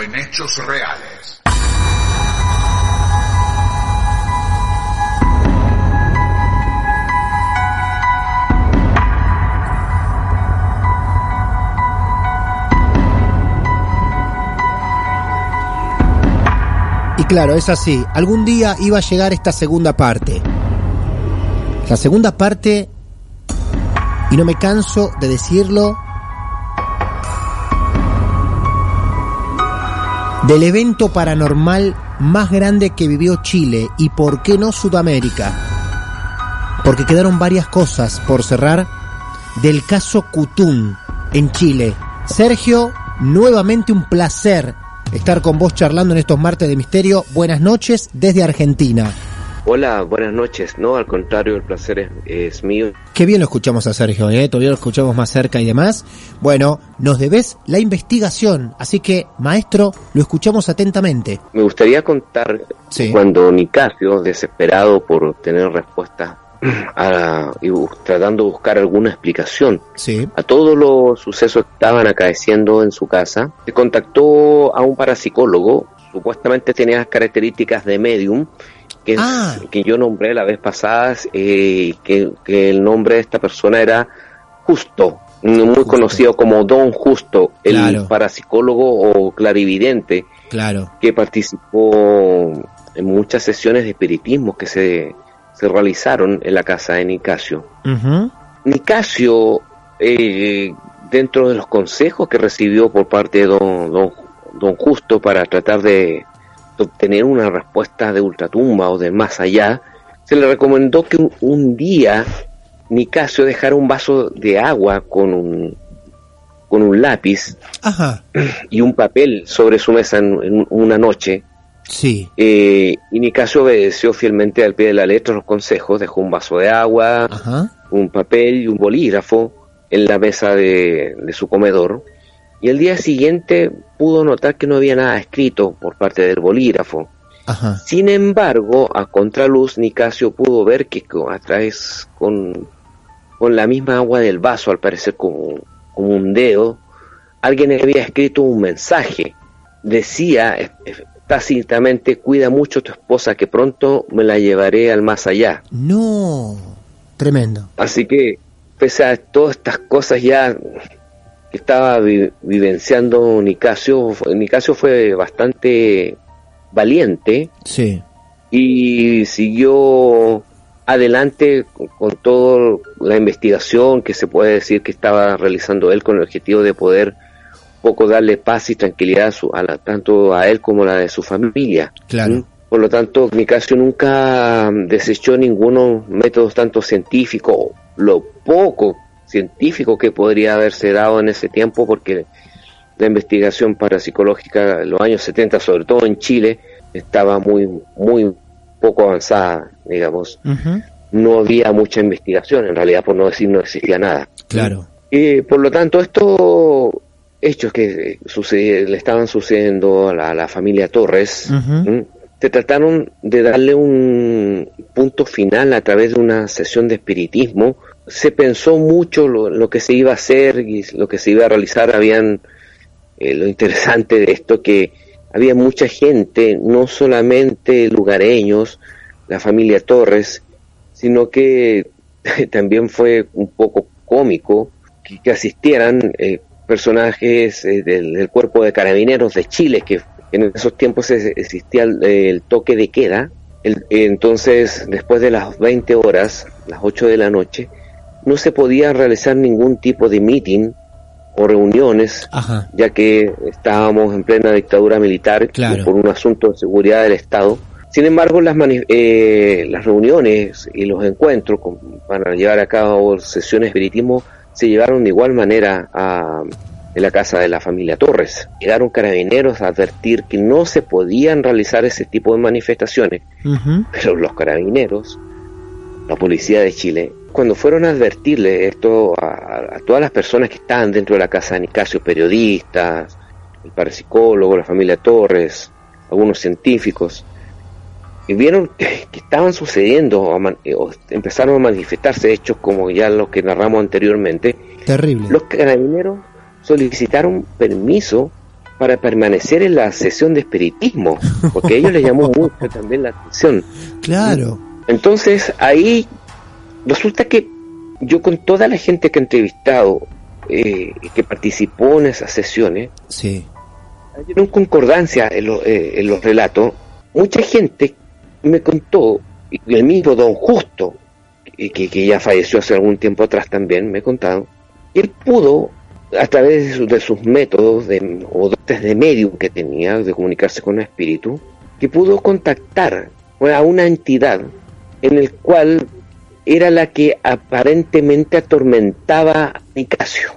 En hechos reales. Y claro, es así. Algún día iba a llegar esta segunda parte. La segunda parte, y no me canso de decirlo, del evento paranormal más grande que vivió Chile y por qué no Sudamérica. Porque quedaron varias cosas por cerrar del caso Cutún en Chile. Sergio, nuevamente un placer estar con vos charlando en estos martes de misterio. Buenas noches desde Argentina. Hola, buenas noches. No, al contrario, el placer es, es mío. Qué bien lo escuchamos a Sergio, ¿eh? Todavía lo escuchamos más cerca y demás. Bueno, nos debes la investigación, así que, maestro, lo escuchamos atentamente. Me gustaría contar Sí. cuando Nicasio, desesperado por tener respuesta a- y tratando de buscar alguna explicación Sí. a todos los sucesos que estaban acaeciendo en su casa, se contactó a un parapsicólogo, supuestamente tenía las características de medium, que, Ah. que yo nombré la vez pasada, eh, que, que el nombre de esta persona era Justo, muy Justo. conocido como Don Justo, el Claro. parapsicólogo o clarividente Claro. que participó en muchas sesiones de espiritismo que se, se realizaron en la casa de Nicasio. Nicasio, eh, dentro de los consejos que recibió por parte de don, don, don Justo para tratar de, de obtener una respuesta de ultratumba o de más allá, se le recomendó que un, un día Nicasio dejara un vaso de agua con un, con un lápiz Ajá. y un papel sobre su mesa en, en una noche. Sí. Eh, y Nicasio obedeció fielmente al pie de la letra los consejos, dejó un vaso de agua, Ajá. un papel y un bolígrafo en la mesa de, de su comedor. Y el día siguiente pudo notar que no había nada escrito por parte del bolígrafo. Ajá. Sin embargo, a contraluz, Nicasio pudo ver que a través con, con la misma agua del vaso, al parecer como, como un dedo, alguien había escrito un mensaje. Decía tácitamente, cuida mucho a tu esposa que pronto me la llevaré al más allá. No. Tremendo. Así que, pese a todas estas cosas ya que estaba vi- vivenciando Nicasio, Nicasio fue bastante valiente Sí. y siguió adelante con, toda la investigación que se puede decir que estaba realizando él con el objetivo de poder un poco darle paz y tranquilidad a su- a la- tanto a él como a la de su familia. Claro. ¿Mm? Por lo tanto, Nicasio nunca mm, desechó ninguno métodos tanto científico, lo poco científico que podría haberse dado en ese tiempo, porque la investigación parapsicológica en los años 70, sobre todo en Chile, estaba muy, muy poco avanzada, digamos. No había mucha investigación, en realidad, por no decir no existía nada. Claro. Y por lo tanto, esto hechos que sucede- le estaban sucediendo a la, a la familia Torres, se trataron de darle un punto final a través de una sesión de espiritismo. Se pensó mucho lo, lo que se iba a hacer y lo que se iba a realizar. Habían eh, lo interesante de esto que había mucha gente, no solamente lugareños, la familia Torres, sino que también fue un poco cómico que, asistieran eh, personajes eh, del, cuerpo de carabineros de Chile, que en esos tiempos existía el, el toque de queda. Entonces, después de las 20 horas, las 8 de la noche, no se podía realizar ningún tipo de meeting o reuniones Ajá. ya que estábamos en plena dictadura militar Claro. por un asunto de seguridad del Estado. Sin embargo, las, eh, las reuniones y los encuentros con- para llevar a cabo sesiones de espiritismo se llevaron de igual manera a en la casa de la familia Torres. Llegaron carabineros a advertir que no se podían realizar ese tipo de manifestaciones, pero los carabineros, la policía de Chile, cuando fueron a advertirle esto a, a todas las personas que estaban dentro de la casa de Nicasio, periodistas, el parapsicólogo, la familia Torres, algunos científicos, y vieron que, que estaban sucediendo, man- eh, o empezaron a manifestarse hechos como ya los que narramos anteriormente, Terrible. los carabineros solicitaron permiso para permanecer en la sesión de espiritismo, porque a ellos les llamó mucho también la atención. Claro. Entonces ahí resulta que yo con toda la gente que he entrevistado eh, y que participó en esas sesiones, Sí. hay una concordancia en, lo- eh, en los relatos. Mucha gente me contó, y el mismo Don Justo, que, que- ya falleció hace algún tiempo atrás también, me ha contado, que él pudo, a través de, su- de sus métodos de, o dotes de medium que tenía, de comunicarse con el espíritu, que pudo contactar a una entidad en el cual era la que aparentemente atormentaba a Nicasio.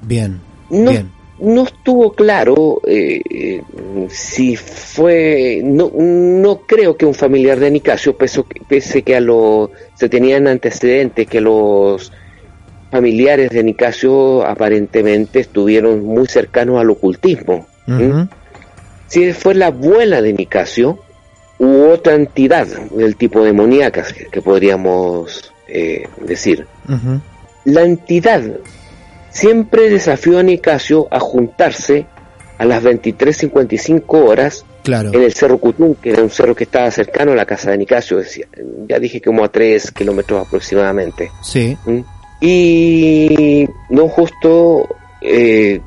Bien. No, Bien. no estuvo claro eh, si fue, no, no creo que un familiar de Nicasio, pese, pese que a lo, se tenían antecedentes que los familiares de Nicasio aparentemente estuvieron muy cercanos al ocultismo. ¿m? Ujú. Si fue la abuela de Nicasio u otra entidad del tipo demoníaca que, que podríamos eh, decir. La entidad siempre desafió a Nicasio a juntarse a las 23.55 horas Claro. en el Cerro Cutún, que era un cerro que estaba cercano a la casa de Nicasio, decía, ya dije como a 3 kilómetros aproximadamente. Sí. ¿Mm? Y Don Justo eh,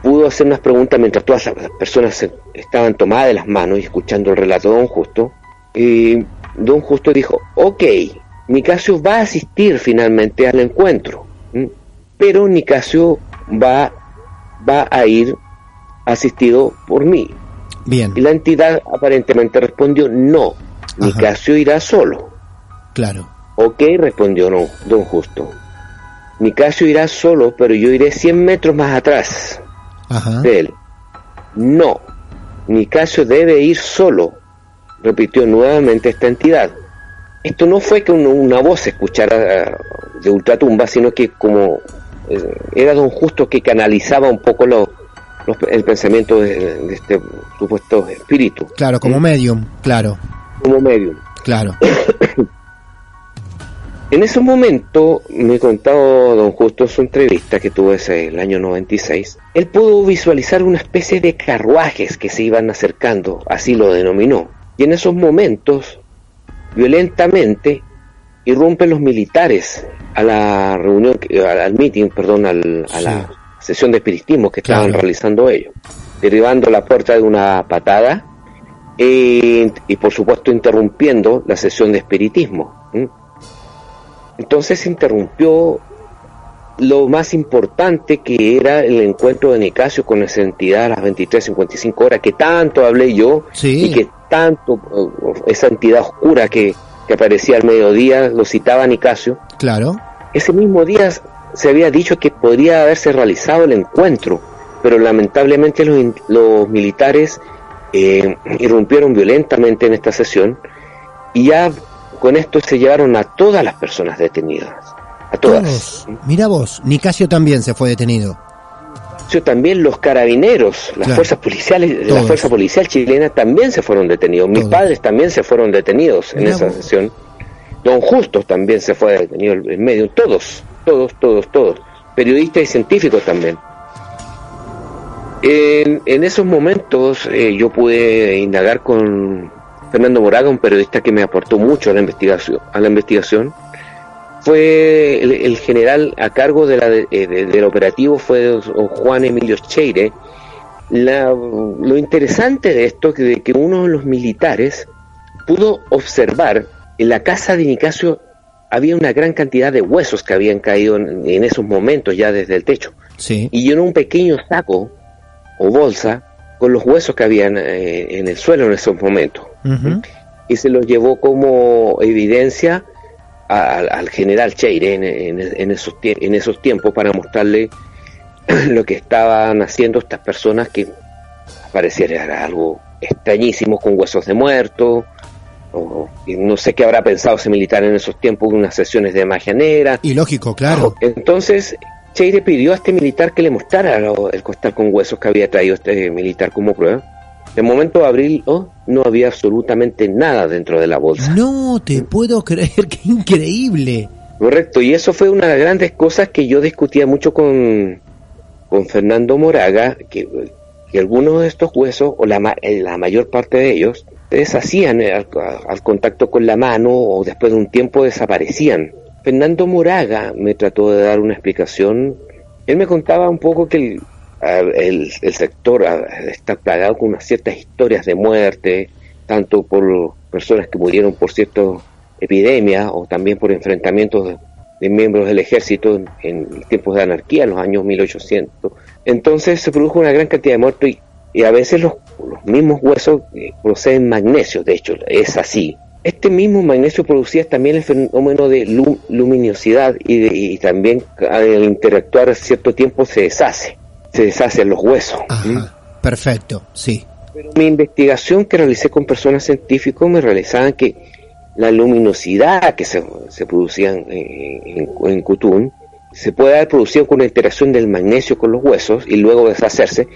pudo hacer unas preguntas mientras todas las personas estaban tomadas de las manos y escuchando el relato de Don Justo. Y Don Justo dijo, ok, Nicasio va a asistir finalmente al encuentro, pero Nicasio va, va a ir asistido por mí. Bien. Y la entidad aparentemente respondió, no, Ajá. Nicasio irá solo. Claro. Ok, respondió no, don Justo. Nicasio irá solo, pero yo iré 100 metros más atrás Ajá. de él. No, Nicasio debe ir solo, repitió nuevamente esta entidad. Esto no fue que un- una voz se escuchara eh, de ultratumba, sino que como eh, era don Justo que canalizaba un poco lo- el pensamiento de, de este supuesto espíritu, Claro, como medium. Claro. como medium. Claro. En ese momento, me contado don Justo en su entrevista que tuvo ese el año 96, él pudo visualizar una especie de carruajes que se iban acercando, así lo denominó. Y en esos momentos, violentamente, irrumpen los militares a la reunión, que- al, meeting, perdón, al- a la sesión de espiritismo que estaban Claro. realizando ellos, derribando la puerta de una patada eh, y por supuesto interrumpiendo la sesión de espiritismo. Entonces se interrumpió lo más importante que era el encuentro de Nicasio con esa entidad a las 23.55 horas, que tanto hablé yo Sí. y que tanto eh, esa entidad oscura que, que aparecía al mediodía lo citaba Nicasio. Claro. Ese mismo día se había dicho que podría haberse realizado el encuentro, pero lamentablemente los, los militares eh, irrumpieron violentamente en esta sesión y ya con esto se llevaron a todas las personas detenidas, a todas. Todos. Mira vos, Nicasio también se fue detenido. también los carabineros, las Claro. fuerzas policiales, Todos. la fuerza policial chilena también se fueron detenidos. Mis Todos. padres también se fueron detenidos en esa vos. sesión. Don Justos también se fue detenido en medio. Todos, todos, todos, todos. Periodistas y científicos también. En, en esos momentos eh, yo pude indagar con Fernando Moraga, un periodista que me aportó mucho a la investigación. A la investigación. Fue el, el general a cargo de la, de- eh, de- del operativo fue Juan Emilio Cheire. La- lo interesante de esto es que, que uno de los militares pudo observar en la casa de Nicasio había una gran cantidad de huesos que habían caído en, en esos momentos ya desde el techo Sí. y llenó un pequeño saco o bolsa con los huesos que habían eh, en el suelo en esos momentos Y se los llevó como evidencia a- al, al general Cheire en, en- en esos, tie- en esos tiempos para mostrarle lo que estaban haciendo estas personas que pareciera era algo extrañísimo con huesos de muerto o y no sé qué habrá pensado ese militar en esos tiempos unas sesiones de magia negra Y lógico, claro. entonces, Cheire pidió a este militar que le mostrara el costal con huesos que había traído este militar como prueba. De momento de abril oh, no había absolutamente nada dentro de la bolsa. No te puedo creer, qué increíble. Correcto, y eso fue una de las grandes cosas que yo discutía mucho con, con Fernando Moraga, que, que algunos de estos huesos, o la, la mayor parte de ellos, se deshacían al, al contacto con la mano o después de un tiempo desaparecían. Fernando Moraga me trató de dar una explicación. Él me contaba un poco que el, el, sector está plagado con unas ciertas historias de muerte, tanto por personas que murieron por ciertas epidemias o también por enfrentamientos de, miembros del ejército en, tiempos de anarquía, en los años 1800. Entonces se produjo una gran cantidad de muertos y, a veces los, mismos huesos eh, proceden magnesio, de hecho, es así. Este mismo magnesio producía también el fenómeno de lu- luminosidad y, de- y también al interactuar cierto tiempo se deshace, se deshacen los huesos. Ajá. Perfecto, sí. Pero mi investigación que realicé con personas científicas me realizaban que la luminosidad que se, se producía en, en, en Cutún se puede haber producido con la interacción del magnesio con los huesos y luego deshacerse,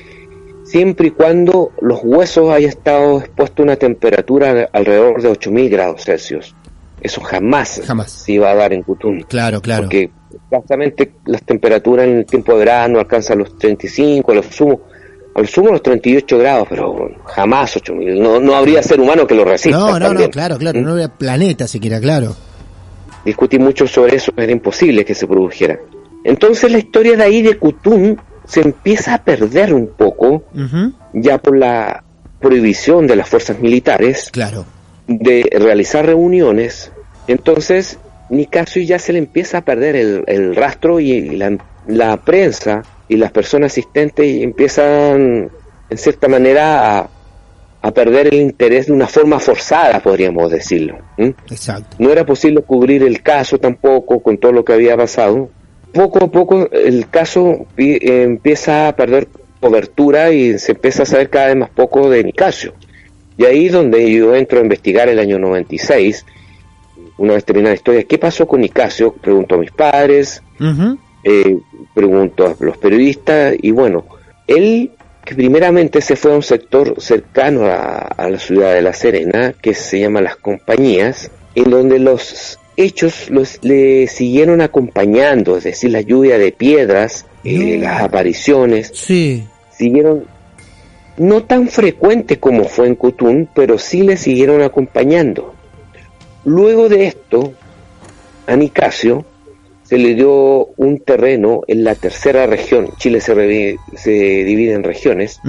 siempre y cuando los huesos hayan estado expuestos a una temperatura alrededor de 8000 grados Celsius. Eso jamás, Jamás. se iba a dar en Cutún. Claro, claro. Porque exactamente las temperaturas en el tiempo de verano alcanzan los 35, a los sumo, a los sumo los 38 grados, pero jamás 8000. No, no habría ser humano que lo resista. No, no, no, claro, claro. ¿Mm? No había planeta siquiera, claro. Discutí mucho sobre eso, era imposible que se produjera. Entonces la historia de ahí de Cutún se empieza a perder un poco, ya por la prohibición de las fuerzas militares Claro. de realizar reuniones. Entonces, Nicasio ya se le empieza a perder el, el rastro y la, la prensa y las personas asistentes empiezan, en cierta manera, a, a perder el interés de una forma forzada, podríamos decirlo. Exacto. No era posible cubrir el caso tampoco con todo lo que había pasado. Poco a poco el caso pi- empieza a perder cobertura y se empieza a saber cada vez más poco de Nicasio. Y ahí es donde yo entro a investigar el año 96, una vez terminada la historia, ¿qué pasó con Nicasio? Pregunto a mis padres, Ujú. eh, pregunto a los periodistas y bueno, él que primeramente se fue a un sector cercano a, a la ciudad de La Serena, que se llama Las Compañías, en donde los hechos los, le siguieron acompañando, es decir, la lluvia de piedras, eh, las apariciones, Sí. siguieron no tan frecuentes como fue en Cutún, pero sí le siguieron acompañando. Luego de esto, a Nicasio se le dio un terreno en la tercera región. Chile se, revi- se divide en regiones,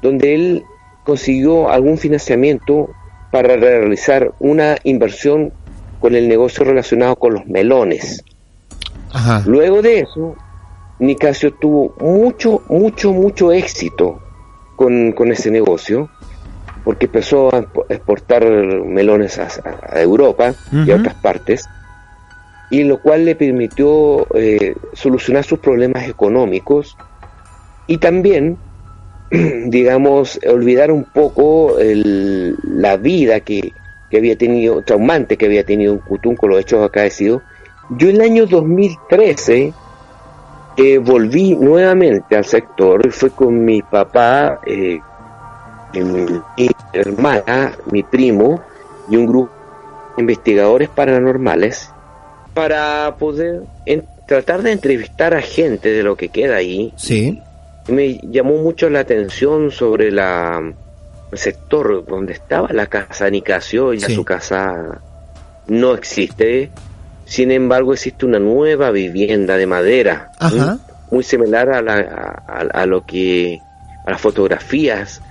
donde él consiguió algún financiamiento para realizar una inversión con el negocio relacionado con los melones. Ajá. Luego de eso, Nicasio tuvo mucho, mucho, mucho éxito con, con ese negocio, porque empezó a expo- exportar melones a, a Europa y a otras partes, y lo cual le permitió eh, solucionar sus problemas económicos y también, digamos, olvidar un poco el- la vida que, que había tenido, traumante que había tenido en Cutún con los hechos acaecidos. Yo el año 2013 eh, volví nuevamente al sector, fue con mi papá, eh, mi, hermana, mi primo y un grupo de investigadores paranormales para poder en- tratar de entrevistar a gente de lo que queda ahí. Sí. Me llamó mucho la atención sobre la el sector donde estaba la casa Nicasio, ya Sí. su casa no existe. Sin embargo, existe una nueva vivienda de madera, muy similar a, la, a, a lo que a las fotografías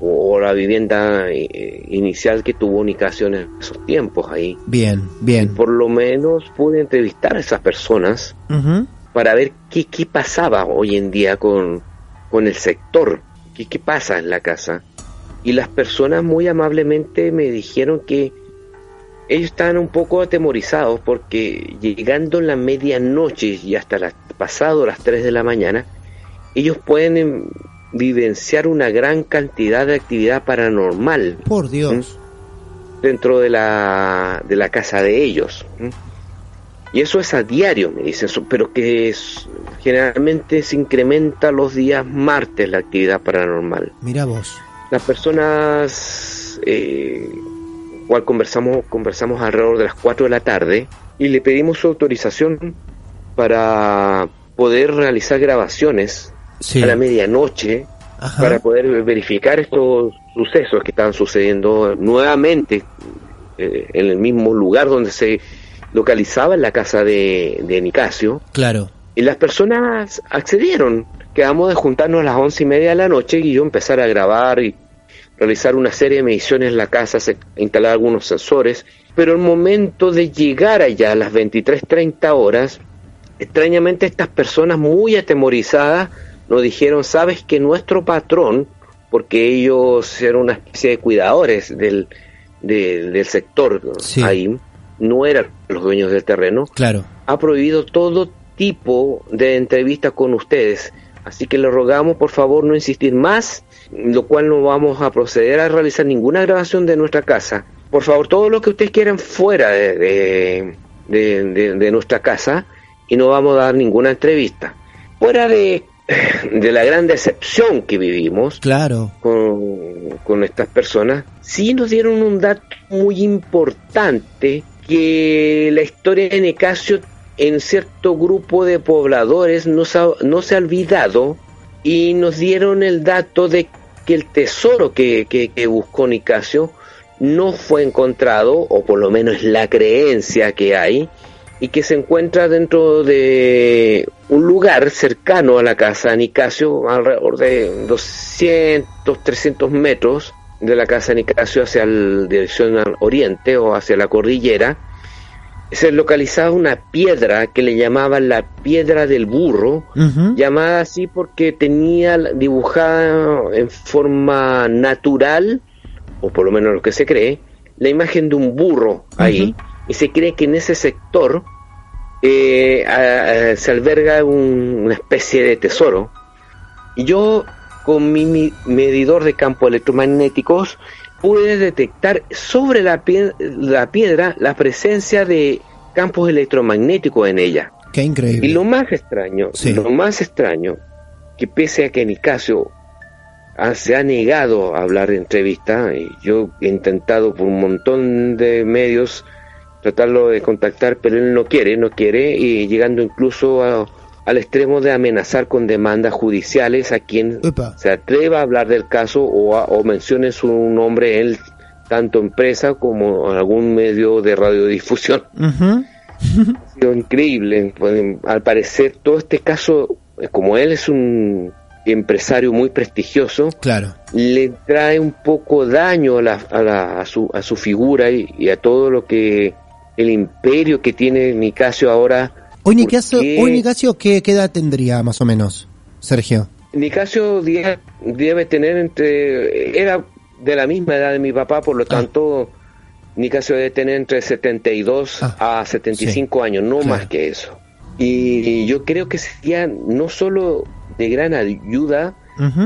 o, la vivienda eh, inicial que tuvo Nicasio en esos tiempos ahí. Bien, bien. Por lo menos pude entrevistar a esas personas para ver qué, qué pasaba hoy en día con, con el sector, qué, qué pasa en la casa. Y las personas muy amablemente me dijeron que ellos estaban un poco atemorizados porque llegando en la medianoche y hasta las, pasado las 3 de la mañana, ellos pueden em, vivenciar una gran cantidad de actividad paranormal Por Dios. dentro de la, de la casa de ellos. Y eso es a diario, me dicen, pero que es, generalmente se incrementa los días martes la actividad paranormal. Mira vos. Las personas, eh, cual conversamos, conversamos alrededor de las 4 de la tarde y le pedimos su autorización para poder realizar grabaciones Sí. a la medianoche Ajá. para poder verificar estos sucesos que estaban sucediendo nuevamente eh, en el mismo lugar donde se localizaba en la casa de, de Nicasio. Claro. Y las personas accedieron. Quedamos de juntarnos a las once y media de la noche y yo empezar a grabar y realizar una serie de mediciones en la casa, se- instalar algunos sensores. Pero el momento de llegar allá a las 23.30 horas, extrañamente estas personas muy atemorizadas nos dijeron, sabes que nuestro patrón, porque ellos eran una especie de cuidadores del, del- del sector Sí. ahí, no eran los dueños del terreno, Claro. ha prohibido todo tipo de entrevistas con ustedes. Así que le rogamos, por favor, no insistir más, lo cual no vamos a proceder a realizar ninguna grabación de nuestra casa. Por favor, todo lo que ustedes quieran fuera de, de, de- de- de nuestra casa y no vamos a dar ninguna entrevista. Fuera de, de la gran decepción que vivimos, Claro. con, con estas personas, sí nos dieron un dato muy importante que la historia de Nicasio en cierto grupo de pobladores no se ha, no se ha olvidado y nos dieron el dato de que el tesoro que, que- que buscó Nicasio no fue encontrado, o por lo menos es la creencia que hay, y que se encuentra dentro de un lugar cercano a la casa de Nicasio, alrededor de 200, 300 metros de la casa de Nicasio hacia la dirección al oriente o hacia la cordillera. Se localizaba una piedra que le llamaban la piedra del burro, llamada así porque tenía dibujada en forma natural, o por lo menos lo que se cree, la imagen de un burro ahí. Y se cree que en ese sector eh, a- a- se alberga un- una especie de tesoro. Y yo, con mi, mi medidor de campos electromagnéticos, pude detectar sobre la, pie- la piedra la presencia de campos electromagnéticos en ella. Qué increíble. Y lo más extraño, Sí. lo más extraño, que pese a que Nicasio ha- se ha negado a hablar en entrevista, y yo he intentado por un montón de medios tratarlo de contactar, pero él no quiere, no quiere, y llegando incluso a- al extremo de amenazar con demandas judiciales a quien se atreva a hablar del caso o, a- o mencione su nombre él, tanto empresa como en algún medio de radiodifusión ha sido increíble. Pues, al parecer, todo este caso, eh, como él es un empresario muy prestigioso, Claro. le trae un poco daño a, la- a la- a su, a su figura y, y a todo lo que el imperio que tiene Nicasio ahora. Hoy Nicasio, Porque hoy Nicasio ¿qué, ¿qué edad tendría más o menos, Sergio? Nicasio debe tener entre. Era de la misma edad de mi papá, por lo Ah. tanto, Nicasio debe tener entre 72 Ah, a 75 años, no claro. más que eso. Y yo creo que sería no solo de gran ayuda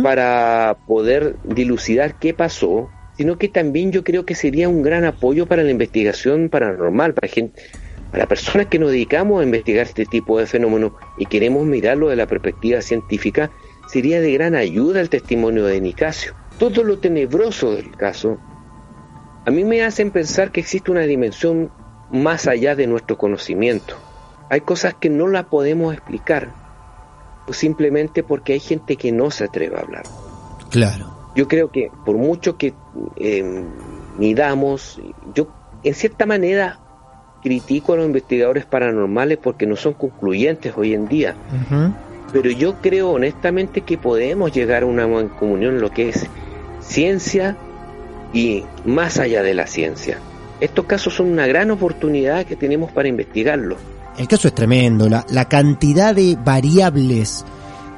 para poder dilucidar qué pasó, sino que también yo creo que sería un gran apoyo para la investigación paranormal, para gente, Para personas que nos dedicamos a investigar este tipo de fenómenos y queremos mirarlo de la perspectiva científica, sería de gran ayuda el testimonio de Nicasio. Todo lo tenebroso del caso a mí me hacen pensar que existe una dimensión más allá de nuestro conocimiento. Hay cosas que no las podemos explicar, simplemente porque hay gente que no se atreve a hablar. Claro. Yo creo que por mucho que eh, midamos, yo en cierta manera critico a los investigadores paranormales porque no son concluyentes hoy en día. Pero yo creo honestamente que podemos llegar a una comunión en lo que es ciencia y más allá de la ciencia. Estos casos son una gran oportunidad que tenemos para investigarlos. El caso es tremendo, la, la cantidad de variables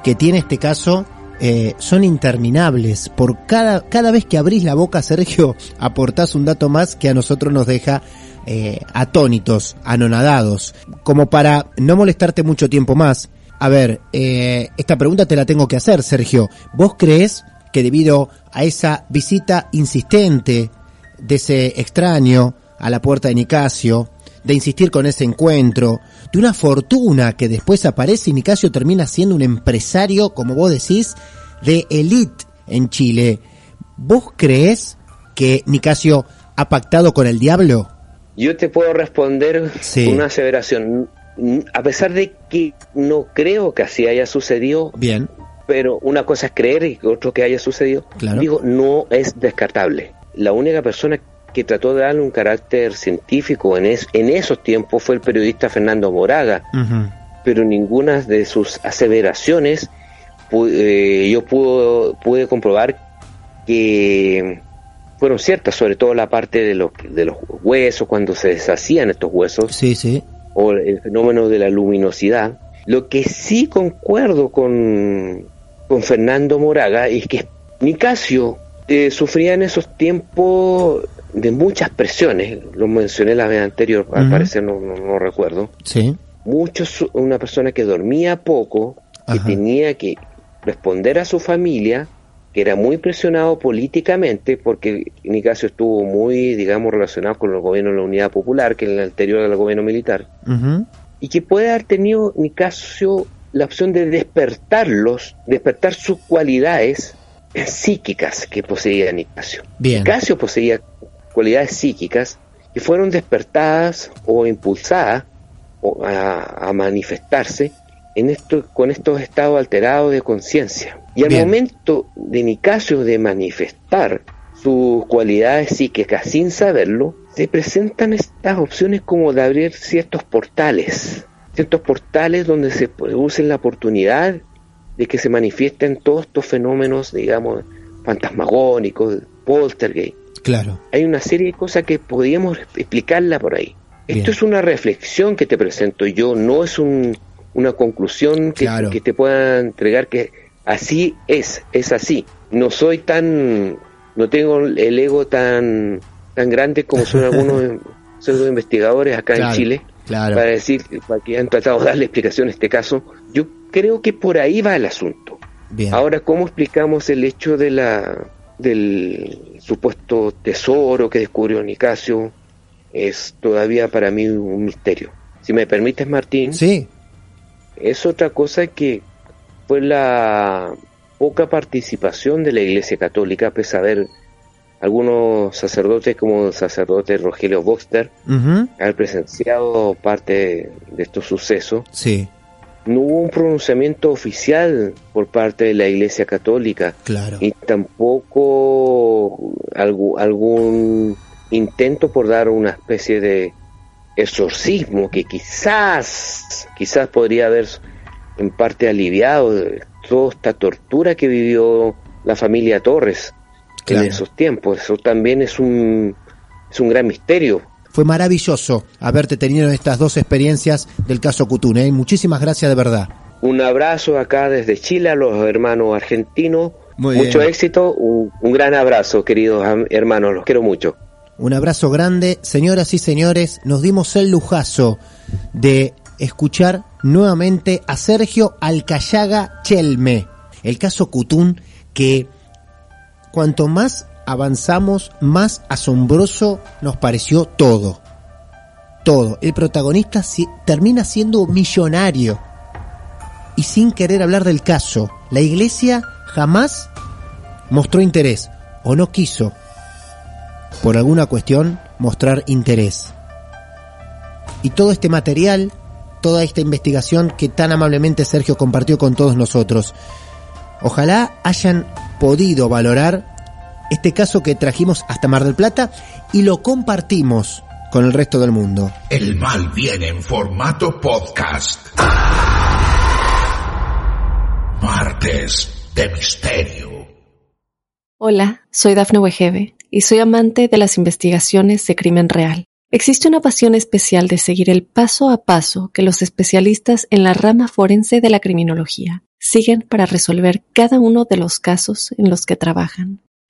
que tiene este caso eh, son interminables. Por cada, cada vez que abrís la boca, Sergio, aportás un dato más que a nosotros nos deja eh, atónitos, anonadados. Como para no molestarte mucho tiempo más, a ver, eh, esta pregunta te la tengo que hacer, Sergio. ¿Vos crees que debido a esa visita insistente de ese extraño a la puerta de Nicasio, de insistir con ese encuentro, de una fortuna que después aparece y Nicasio termina siendo un empresario, como vos decís, de elite en Chile. ¿Vos crees que Nicasio ha pactado con el diablo? Yo te puedo responder Sí. una aseveración. A pesar de que no creo que así haya sucedido, Bien, pero una cosa es creer y otro que haya sucedido, Claro. digo, no es descartable. La única persona que trató de darle un carácter científico en, es- en esos tiempos fue el periodista Fernando Moraga, pero ninguna de sus aseveraciones eh, yo pudo- pude comprobar que fueron ciertas, sobre todo la parte de los, de los huesos, cuando se deshacían estos huesos, sí, sí, o el fenómeno de la luminosidad. Lo que sí concuerdo con, con Fernando Moraga es que Nicasio eh, sufría en esos tiempos de muchas presiones, lo mencioné la vez anterior, al parecer no, no- no recuerdo. sí, Muchos, una persona que dormía poco, que Ajá. tenía que responder a su familia, que era muy presionado políticamente, porque Nicasio estuvo muy, digamos, relacionado con el gobierno de la Unidad Popular, que es el anterior al gobierno militar y que puede haber tenido Nicasio la opción de despertarlos, despertar sus cualidades psíquicas que poseía Nicasio. Bien. Nicasio poseía cualidades psíquicas que fueron despertadas o impulsadas a, a manifestarse en esto, con estos estados alterados de conciencia. Y al Bien. momento de Nicasio de manifestar sus cualidades psíquicas sin saberlo, se presentan estas opciones como de abrir ciertos portales, ciertos portales donde se produce la oportunidad de que se manifiesten todos estos fenómenos, digamos, fantasmagónicos, poltergeist. Claro, Hay una serie de cosas que podríamos explicarla por ahí. Bien. Esto es una reflexión que te presento yo, no es un- una conclusión que, Claro. que te pueda entregar que así es, es así. No soy tan, no tengo el ego tan, tan grande como son algunos pseudo investigadores acá Claro, en Chile claro. para decir, para que han tratado de darle explicación a este caso. Yo creo que por ahí va el asunto. bien. Ahora, ¿cómo explicamos el hecho de la del supuesto tesoro que descubrió Nicasio? Es todavía para mí un misterio. Si me permites, Martín, sí, es otra cosa que fue la poca participación de la Iglesia Católica, pese a haber algunos sacerdotes como el sacerdote Rogelio Boxter, ujú, haber presenciado parte de estos sucesos. sí, No hubo un pronunciamiento oficial por parte de la Iglesia Católica claro, y tampoco algún intento por dar una especie de exorcismo que quizás, quizás podría haber en parte aliviado toda esta tortura que vivió la familia Torres Claro. en esos tiempos. Eso también es un, es un gran misterio. Fue maravilloso haberte tenido en estas dos experiencias del caso Cutún, ¿eh? Muchísimas gracias de verdad. Un abrazo acá desde Chile a los hermanos argentinos. Muy mucho bien. éxito, un, un gran abrazo, queridos hermanos, los quiero mucho. Un abrazo grande, señoras y señores, nos dimos el lujazo de escuchar nuevamente a Sergio Alcayaga Chelme, el caso Cutún que cuanto más avanzamos, más asombroso nos pareció todo. todo. El protagonista termina siendo millonario. Y sin querer hablar del caso, la iglesia jamás mostró interés o no quiso, por alguna cuestión, mostrar interés. Y todo este material, toda esta investigación que tan amablemente Sergio compartió con todos nosotros, ojalá hayan podido valorar este caso que trajimos hasta Mar del Plata y lo compartimos con el resto del mundo. El mal viene en formato podcast. Martes de Misterio. Hola, soy Dafne Wegebe y soy amante de las investigaciones de crimen real. Existe una pasión especial de seguir el paso a paso que los especialistas en la rama forense de la criminología siguen para resolver cada uno de los casos en los que trabajan.